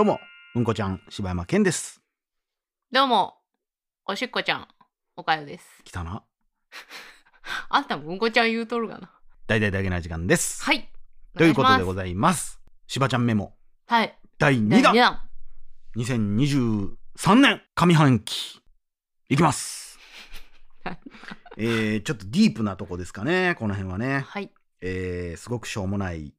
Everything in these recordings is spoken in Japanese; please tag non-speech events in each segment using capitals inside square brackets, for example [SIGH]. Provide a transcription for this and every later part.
どうも、うんこちゃん、柴山健です。どうも、おしっこちゃん、おかよです。来たな。[LAUGHS] あんたもうんこちゃん言うとるがな。大々だけな時間です。はい。ということでごいざいます。柴ちゃんメモ。はい。第2弾第二弾。2023年上半期、いきます。[LAUGHS] えー、ちょっとディープなとこですかね、この辺はね。はい。えー、すごくしょうもない。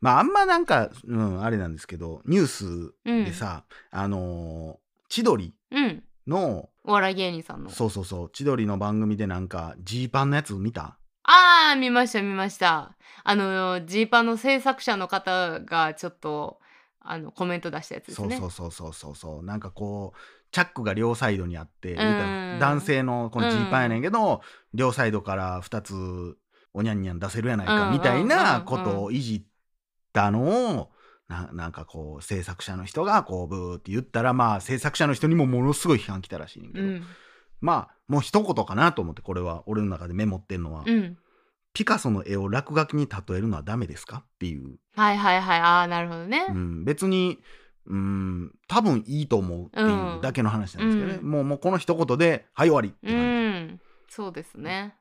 まあ、あんまなんか、うん、あれなんですけど、ニュースでさ、あのー千鳥うん。の、お笑い芸人さんの。そうそうそう、千鳥の番組でなんか、ジーパンのやつ見た？あー、見ました、見ました。あの、ジーパンの制作者の方がちょっと、あの、コメント出したやつですね。そうそうそうそうそうそう。なんかこうチャックが両サイドにあって、男性のこのジーパンやねんけど、両サイドから2つおにゃんにゃん出せるやないか、うん。みたいなうん。ことをいじったのをななんかこう制作者の人がこうブーって言ったらまあ制作者の人にもものすごい批判来たらしいねんけど、うん。まあもう一言かなと思ってこれは俺の中でメモってんのは、うん。ピカソの絵を落書きに例えるのはダメですか？っていうはいはいはい。あー、なるほどね。うん、別に、うん、多分いいと思うっていうだけの話なんですけどね、うんもうもうこの一言で「はい終わり」ってう感ん。そうですね。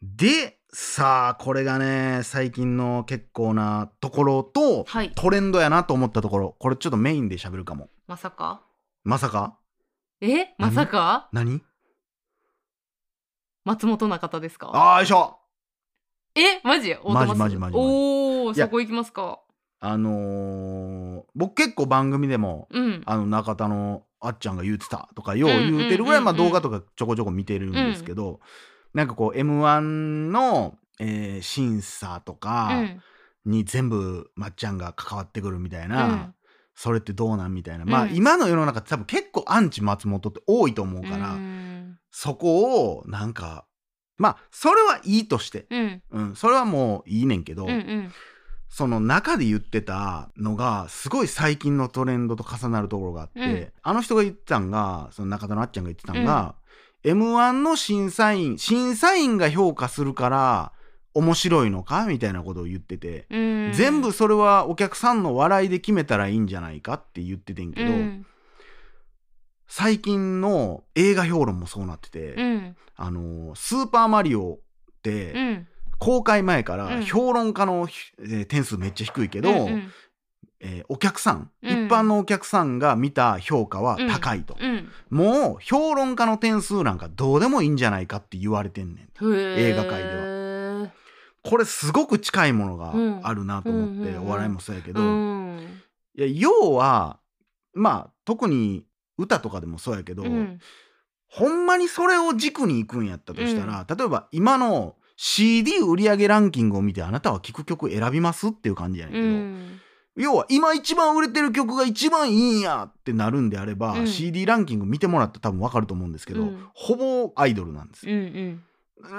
じでさあこれがね最近の結構なところとはい。トレンドやなと思ったところ。これちょっとメインで喋るかも。まさか？まさか？え？まさか？何？松本中田ですか？あーよいしょえマジマジマジマジ。おーそこ行きますか？あのー僕結構番組でもうん。あの中田のあっちゃんが言うてたとかよう言うてるぐらい、うんうんうんうんまあ、動画とかちょこちょこ見てるんですけど、なんかこう m 1の、えー審査とうかん。に全部まっちゃんが関わってくるみたいな、うん。それってどうなんみたいな、まあうん今の世の中って多分結構アンチ松本って多いと思うから、うん。そこをなんかまあそれはいいとして、うん。うん、それはもういいねんけど、うんうん。その中で言ってたのがすごい最近のトレンドと重なるところがあって、うん。あの人が言ってたんがその中田のあっちゃんが言ってたんが、m 1の審査員審査員が評価するから面白いのか？みたいなことを言ってて、うん。全部それはお客さんの笑いで決めたらいいんじゃないかって言っててんけど、うん。最近の映画評論もそうなってて、うん。あのスーパーマリオって、うん。公開前からうん。評論家の、えー点数めっちゃ低いけど、うんうんえーお客さん、うん。一般のお客さんが見た評価は高いと、うん。もう評論家の点数なんかどうでもいいんじゃないかって言われてんねん。映画界では。これすごく近いものがうん。あるなと思って、うんうんうんお笑いもそうやけど、うん。いや要はまあ特に歌とかでもそうやけど、うん。ほんまにそれを軸に行くんやったとしたら、例えば今の CD 売上ランキングを見てあなたは聴く曲選びますっていう感じやねんけうど、ん要は今一番売れてる曲が一番いいんやってなるんであれば、うん。CD ランキング見てもらったら多分わかると思うんですけど、うん。ほぼアイドルなんですうよ、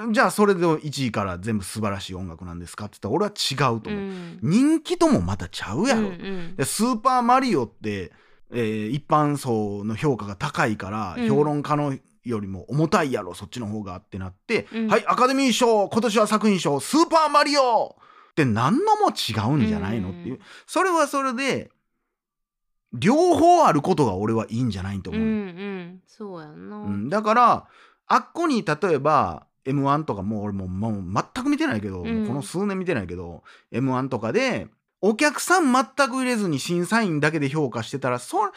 ん。じゃあそれで1位から全部素晴らしい音楽なんですかって言ったら俺は違うとう。思う、ん。人気ともまたちゃうやろ、うんうん。でスーパーマリオって、えー一般層の評価が高いから、うん。評論家のよりも重たいやろそっちの方がってなって、うん。はいアカデミー賞今年は作品賞スーパーマリオって何のも違うんじゃないのっていう、うんそれはそれで両方あることが俺はいいんじゃないとうんう思う、ん。そうやんな。うん。だからあっこに例えば m 1とかもう俺もうもう全く見てないけど、うん。この数年見てないけど m 1とかでお客さん全く入れずに審査員だけで評価してたらそそれは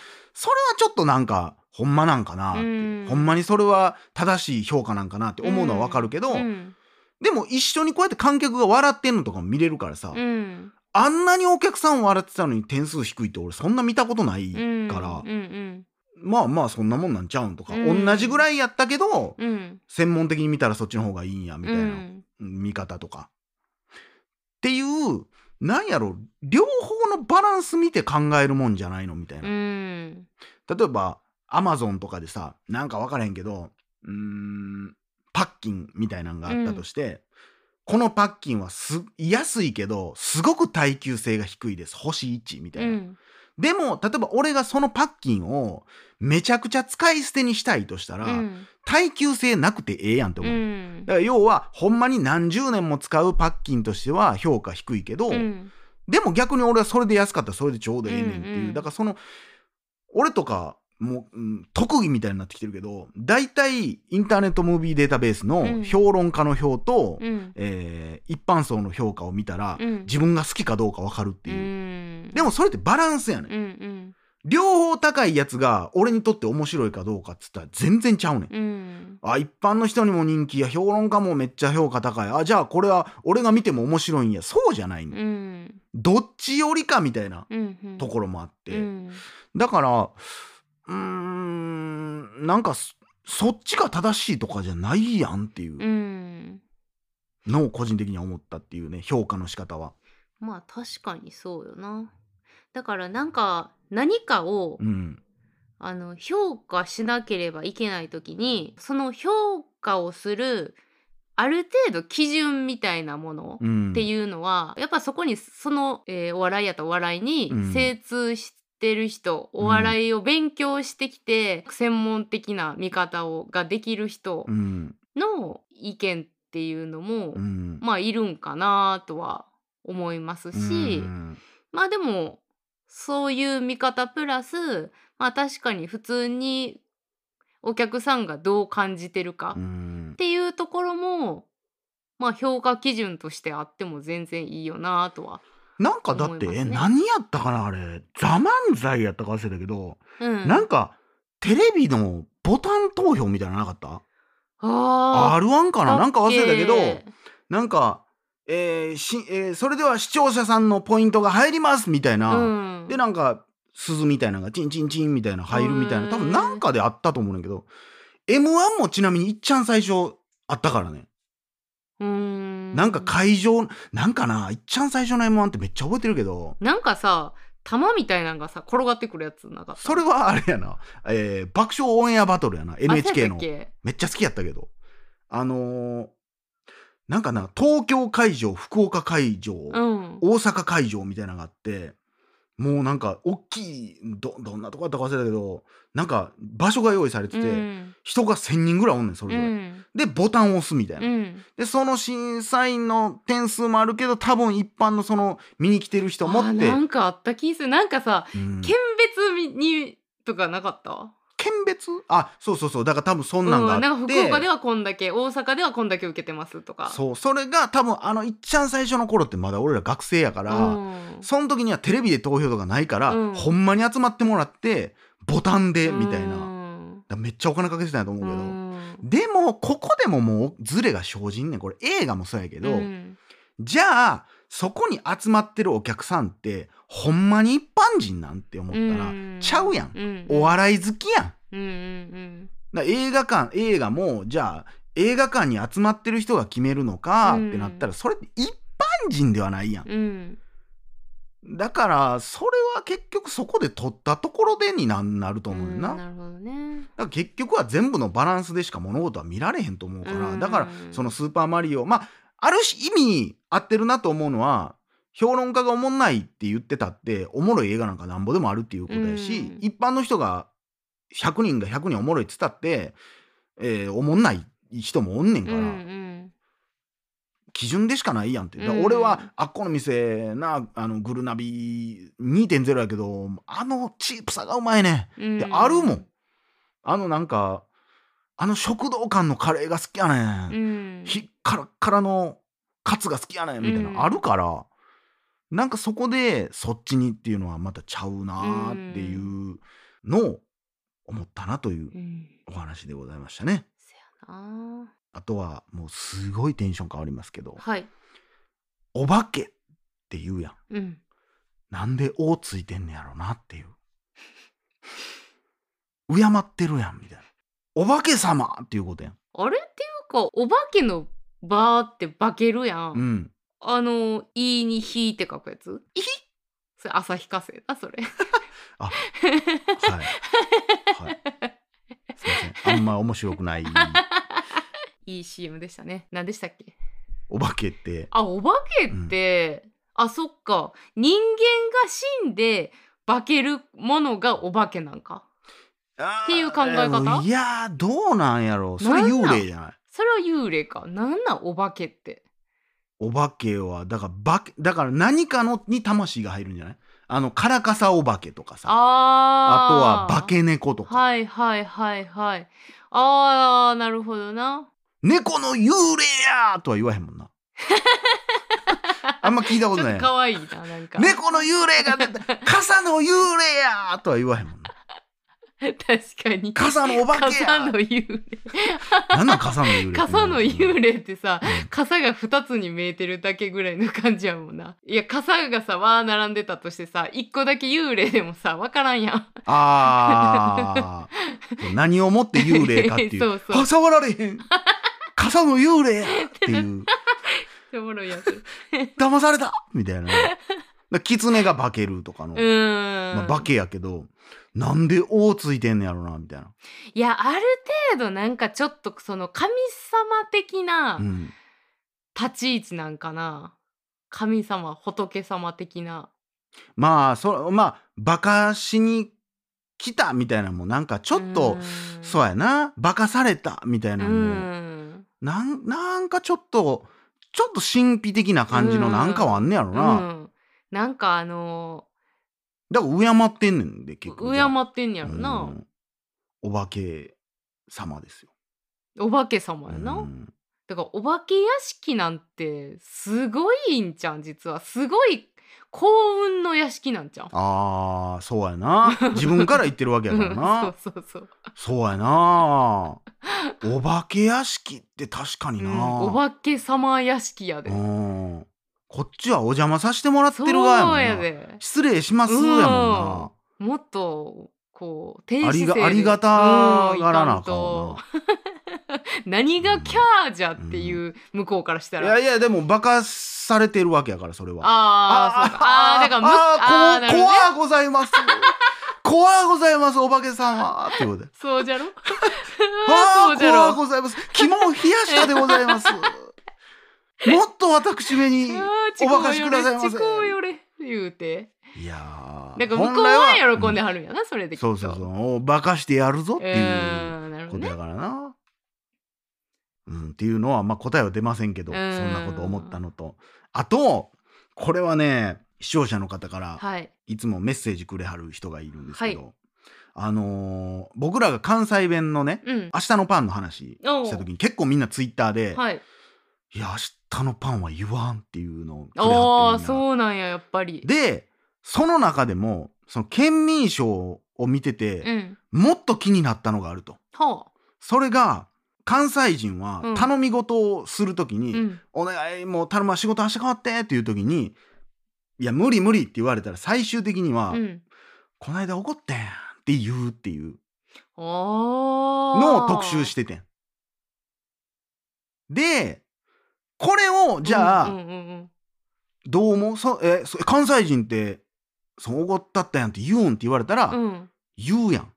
ちょっとなんかほんまなんかなって、うん。ほんまにそれは正しい評価なんかなって思うのはわかるけど、うんでも一緒にこうやって観客が笑ってんのとかも見れるからさ、うん。あんなにお客さん笑ってたのに点数低いって俺そんな見たことないうんから、うんうん。まあまあそんなもんなんちゃうんとか、うん。同じぐらいやったけど、うん。専門的に見たらそっちの方がいいんやみたいな、うん。見方とか。っていうなんやろ両方のバランス見て考えるもんじゃないのみたいな。うん。例えばアマゾンとかでさなんか分からへんけどうーんパッキンみたいなのがあったとして、このパッキンはす安いけどすごく耐久性が低いです。星1みたいな。うん。でも例えば俺がそのパッキンをめちゃくちゃ使い捨てにしたいとしたら、うん。耐久性なくてええやんって思う。うん。だから要はほんまに何十年も使うパッキンとしては評価低いけど、うん。でも逆に俺はそれで安かったらそれでちょうどええねんっていう、だからその俺とかもう、うん特技みたいになってきてるけど大体インターネットムービーデータベースのうん。評論家の票と、うん。えー一般層の評価を見たら、うん。自分が好きかどうか分かるってういう、ん。でもそれってバランスやねん、うんうん。両方高いやつが俺にとって面白いかどうかっつったら全然ちゃうねん。うん。あ一般の人にも人気や評論家もめっちゃ評価高い。あじゃあこれは俺が見ても面白いんや。そうじゃないねん。うん。どっちよりかみたいなところもあって、うん。だからうーんなんかそそっちが正しいとかじゃないやんっていう。うん。のを個人的には思ったっていうね評価の仕方は。まあ確かにそうよな。だからなんか何かをうん。あの評価しなければいけない時にその評価をするある程度基準みたいなものうん、っていうのは、やっぱそこにその、えーお笑いやったらお笑いにうん。精通してる人、お笑いを勉強してきて、専門的な見方をができる人うん。の意見っていうのも、うん。まあいるんかなとは思いますし、うん。まあでもそういう見方プラスまあ確かに普通にお客さんがどう感じてるかうっんていうところもまあ評価基準としてあっても全然いいよなとは。なんかだって、ね。え何やったかなあれ「ザ漫才やったか忘れたけど、うん、なんかテレビのボタン投票みたいなのなかった？あ ?R1 かー。ななんか忘れたけどなんか、えーしえーそれでは視聴者さんのポイントが入りますみたいな、ーうん、でなんか鈴みたいなのがチンチンチンみたいなの入るみたいな多分なんかであったと思うんだけど m 1もちなみにいっちゃん最初あったからね、うーん。なんか会場なんかないっちゃん最初の m 1ってめっちゃ覚えてるけど。なんかさ玉みたいなのがさ転がってくるやつなかった？それはあれやな、えー爆笑オンエアバトルやな。NHK の。めっちゃ好きやったけど。あのーなんかな東京会場福岡会場、けうん。大阪会場みたいなのがあってもうなんか大きいどどんなとこだったか忘れたけどなんか場所が用意されてて、うん。人が1,000人ぐらいおんねんそれうぞれ、ん。でボタンを押すみたいな、うん。でその審査員の点数もあるけど多分一般のその見に来てる人もあって。なんかあった気する。なんかさうん。県別にとかなかった？県別あそうそうそう。だから多分そんなんがあって、うん、なんか福岡ではこんだけ大阪ではこんだけ受けてますとか。そう。それが多分あのいっちゃん最初の頃ってまだ俺ら学生やから、うん。その時にはテレビで投票とかないから、うん。ほんまに集まってもらってボタンでみたいな、めっちゃお金かけてたんやと思うけど、うん。でもここでももうズレが生じんねん。これ映画もそうやけど、うん。じゃあそこに集まってるお客さんってほんまに一般人なんて思ったら、うん。ちゃうやん。お笑い好きやん。うんうんだから映画館映画もじゃあ映画館に集まってる人が決めるのかってなったら、それって一般人ではないやん。うん。うんだからそれは結局そこで取ったところでにななると思うよな。だかんなるほどね。ら結局は全部のバランスでしか物事は見られへんと思うから、うん。だからその「スーパーマリオ」まあある意味合ってるなと思うのは評論家がおもんないって言ってたっておもろい映画なんかなんぼでもあるっていうことやし、うん。一般の人が100人が100人おもろいって言ったって、えーおもんない人もおんねんから、うんうん基準でしかないやんって。うん俺はあっこの店なあのグルナビ2.0やけどあのチープさがうまいねうんん。であるもん。あのなんかあの食堂感のカレーが好きやね。うんんひっからっからのカツが好きやねんみたいな、うんあるからなんかそこでそっちにっていうのはまたちゃうなーっていうのを思ったなといううんお話でございましたね。せやなあとはもうすごいテンション変わりますけどはい「お化け」って言うやん。うんなんで「お」ついてんねやろなっていう。[LAUGHS] 敬ってるやんみたいな。お化け様っていうことやん。あれっていうかお化けの「バーって化けるやん、うん。あの「い」に「ひ」って書くやつ「い」それ旭化成だそれはい。はい。すいません。あんま面白くない。いい CM でしたね何でしたっけ？お化けって。あお化けって、あそっか人間が死んで化けるものがお化けなんか？っていう考え方？いやー、どうなんやろう。それ幽霊じゃない？それは幽霊かなんなんお化けって？お化けはだからばだから何かのに魂が入るんじゃない？あのカラカサお化けとかさ。ああとはー化け猫とか、はいはいはいはい。あーなるほどな。猫の幽霊やーとは言わへんもんな。あんま聞いたことない。[LAUGHS] 可愛いななんか。猫の幽霊が出た。[LAUGHS] 傘の幽霊やーとは言わへんもんな [LAUGHS] 確かに。傘のお化けや。傘の幽霊。なんなん傘の幽霊傘の幽霊ってさうん。傘が2つに見えてるだけぐらいの感じやもんな。いや傘がさわー並んでたとしてさ1個だけ幽霊でもさ分からんやん。あー。[LAUGHS] 何をもって幽霊かっていう。[LAUGHS] そうそう。あ触られへん。傘の幽霊やっていう。おもろいやつ。騙されたみたいなだ狐が化けるとかの、まあ、化けやけどなんで「王ついてんねやろなみたいな、いやある程度なんかちょっとその神様的なうん、立ち位置なんかな。神様仏様的な。まあそまあバカしに来たみたいなのもなんかちょっとそうややな。バカされたみたいなもん。なんなんかちょっとちょっと神秘的な感じのなんかはあんねやろうな、んなんかあのだから敬ってんねんで結局。敬じゃあってんやろな、うん。お化け様ですよ。お化け様やな、うん。だからお化け屋敷なんてすごいんちゃん実は。すごい幸運の屋敷なんちゃんあーそうやな。[LAUGHS] 自分から言ってるわけやからな。そうそうそう、そうやな。お化け屋敷って確かにな、うん、お化け様屋敷やで。うんこっちはお邪魔させてもらってる側やもんな。やで失礼しますやもんな。もっとこう低ありが姿勢で。ありがたがらなあか何がキャーじゃっていう向こうからしたいら、やいやでもバカされてるわけやからそれは。ああそうか。あーだからむああーなるほどね。ーこ怖ございます。[LAUGHS] 怖ございますお化け様ってことで。そうじゃろ？あ [LAUGHS] あー [LAUGHS] そうあじゃろ？怖ございます。肝を冷やしたでございます [LAUGHS] もっと私めにあおばかしくださいませ。ちこうよれ言うて。いやーだから向こうは喜んではるんやな、それでそうそうそう。おバカしてやるぞっていう。ことやからな、うん、っていうのはまあ答えは出ませんけどそうん。んなこと思ったのと。あとこれはね視聴者の方からはい。いつもメッセージくれはる人がいるんですけど、あのー僕らが関西弁のねうん。明日のパンの話した時に結構みんなツイッターで「はい。いや明日のパンは言わん」っていうのをああそうなんややっぱり。でその中でもその県民賞を見てて、うん。もっと気になったのがあると。はそれが関西人はうん。頼み事をするときあに「うん。お願いもう頼むわ仕事明日変わって」っていう時に「いや無理無理」って言われたら最終的には「うん。この間怒ってん」って言うっていう。あのを特集しててん。でこれをじゃあ、うんうんうんうん。どう思う？そえそ関西人って「そう怒ったったやん」って言うんって言われたら、うん。言うやん。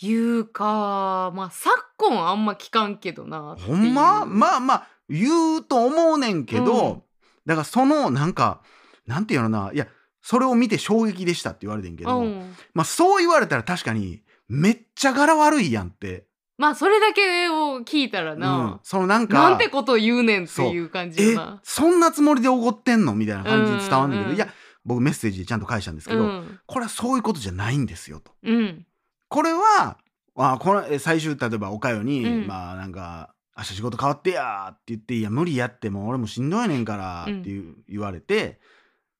言うかまあ昨今あんま聞かんけどなほんま？まあまあ言うと思うねんけど、うん。だからそのなんかなんていうのないやそれを見て衝撃でしたって言われてんけど、うん。まあそう言われたら確かにめっちゃ柄悪いやんって、まあそれだけを聞いたらうん。な、そのなんかなんてことを言うねんっていう感じえよなそんなつもりで怒ってんのみたいな感じで伝わんねんけど、うんうんいや僕メッセージでちゃんと返したんですけど、うん。これはそういうことじゃないんですよと。うん。これはあこのえ最終例えばおかよに、うん。まあなんか明日仕事変わってやって言って「いや無理やってもう俺もしんどいねんから」うん。っていう、言われて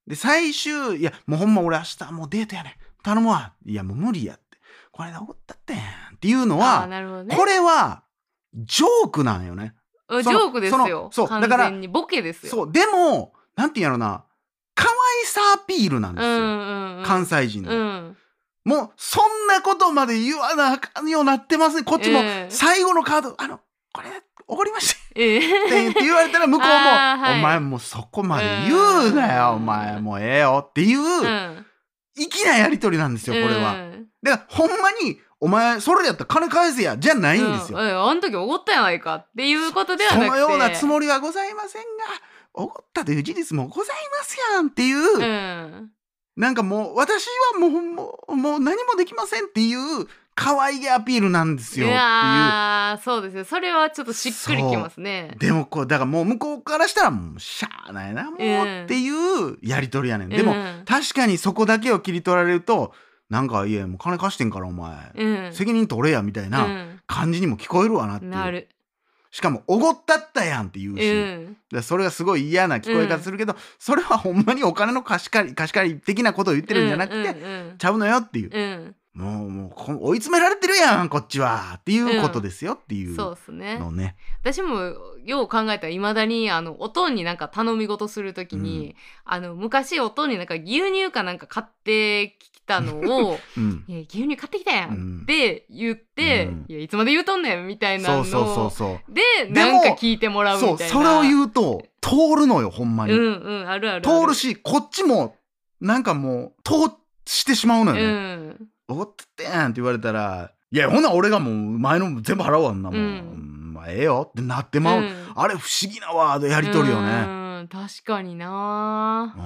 で最終「いやもうほんま俺明日もうデートやねん。頼むわ」いやもう無理やってこれで怒ったってんっていうのは、ね。これはジョークなんよね。ジョークですよ。そう完だから全にボケですよ。そうでもなんていうんやろな可愛さアピールなんですよ、うんうんうん。関西人の。うん。もうそんなことまで言わなあかんようになってますね。こっちもええ。最後のカード、あのこれ怒りました。ええ。って言われたら向こうも、はい。お前もうそこまで言うなよ、うんお前もうええよっていう、うん粋なやり取りなんですよこれは、うんだからほんまにお前それやったら金返せやじゃないんですよ、うん。えあの時怒ったやないかっていうことではそなくて。のようなつもりはございませんが怒ったという事実もございますやんっていう、うん。なんかもう私はもうもうもう何もできませんっていう可愛げアピールなんですいよっていう。やーそうですよ。それはちょっとしっくりきますね。でもこうだからもう向こうからしたらもうしゃあないなもううんっていうやり取りやねん、でもうん。確かにそこだけを切り取られるとなんかいやもう金貸してんからお前、うん。責任取れやみたいな感じにも聞こえるわなっていう、うん。なる。しかもおごったったやんって言ううし、ん。でそれがすごい嫌な聞こえ方するけど、それはほんまにお金の貸し借り貸し借り的なことを言ってるんじゃなくて、うんうん。ちゃうのよっていう、うんもうもうこ追い詰められてるやんこっちは。っていうことですよっていうそうですね。私もよう考えたらいまだにあのおとんになんか頼み事するときに、あの昔おとんになんか牛乳かなんか買ってきたのを [LAUGHS] うん「いや牛乳買ってきたやん」うんって言って「うん。いやいつまで言うとんねん」みたいなのそうそうそうそう。でなんか聞いてもらうみたいな。そうそれを言うと通るのよほんまに、うんうんあるある通るしこっちもなんかもう通してしまうのようねん「おごってってやん」って言われたら「いやほな俺がもう前の全部払うわんなもん、うんまあええよ」ってなってまう、うん。あれ不思議なワードやり取りよね。うん確かにな。うー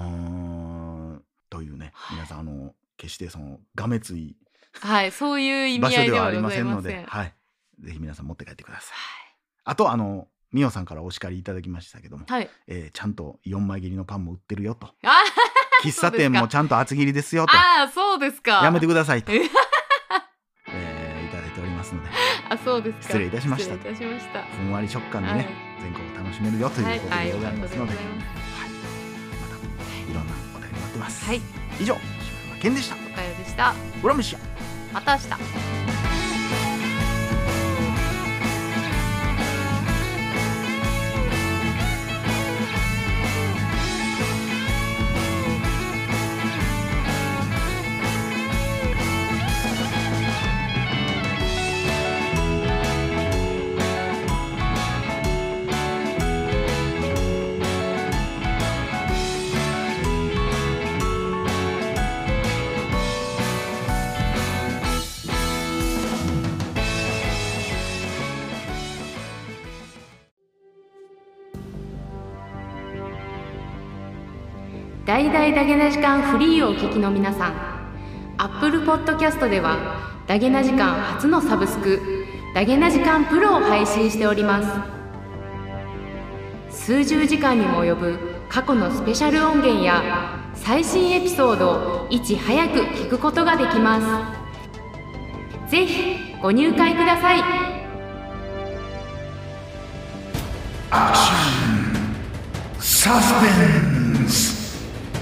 ん。というね皆さんあの決してそのがめついはいそういう意味合いではで。はありまございませんので、はい、ぜひ皆さん持って帰ってください。あとあのミオさんからお叱りいただきましたけども、はい。えーちゃんと4枚切りのパンも売ってるよと。あ喫茶店もちゃんと厚切りですよと。あーそうですか。やめてくださいと、え [LAUGHS] えーいただいておりますので。あそうですか。失礼いたしました。失礼いたしました。ふんわり食感でね、はい。全国を楽しめるよということはいでございますので、はい。はい。またいろんなお便り待ってます、はい。以上柴山健でした。おかよでした。裏飯やまた明日大々ダゲな時間フリーをお聞きの皆さん。Apple Podcast ではダゲな時間初のサブスクダゲな時間プロを配信しております。数十時間にも及ぶ過去のスペシャル音源や最新エピソードをいち早く聞くことができます。ぜひご入会ください。アキンサスペンス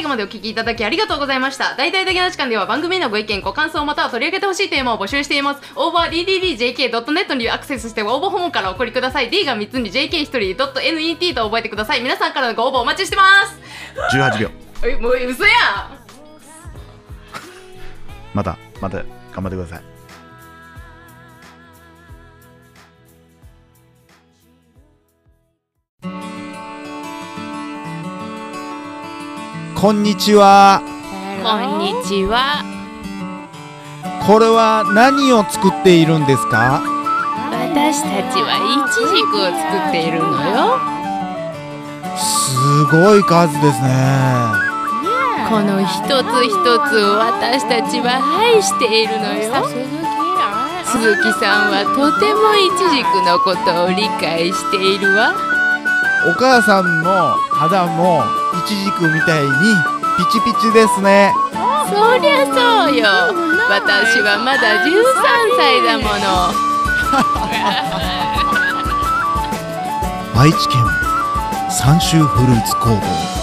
最後までお聞きいただきありがとうございました。大々だけの時間では番組へのご意見、ご感想または取り上げてほしいテーマを募集しています。応募は dddjk.net にアクセスして応募フォームからお送りください。D が3つに JK1 人 .net と覚えてください。皆さんからのご応募お待ちしてます。18秒 [LAUGHS] え、もう嘘やんまたまた頑張ってくださいこんにちは。こんにちは。これは何を作っているんですか？私たちはイチジクを作っているのよ。すごい数ですね。この一つ一つを私たちは愛しているのよ。鈴木さんはとてもイチジクのことを理解しているわ。お母さんの肌もイチジクみたいにピチピチですね。そりゃそうよ。私はまだ13歳だもの。愛知県三州フルーツ工房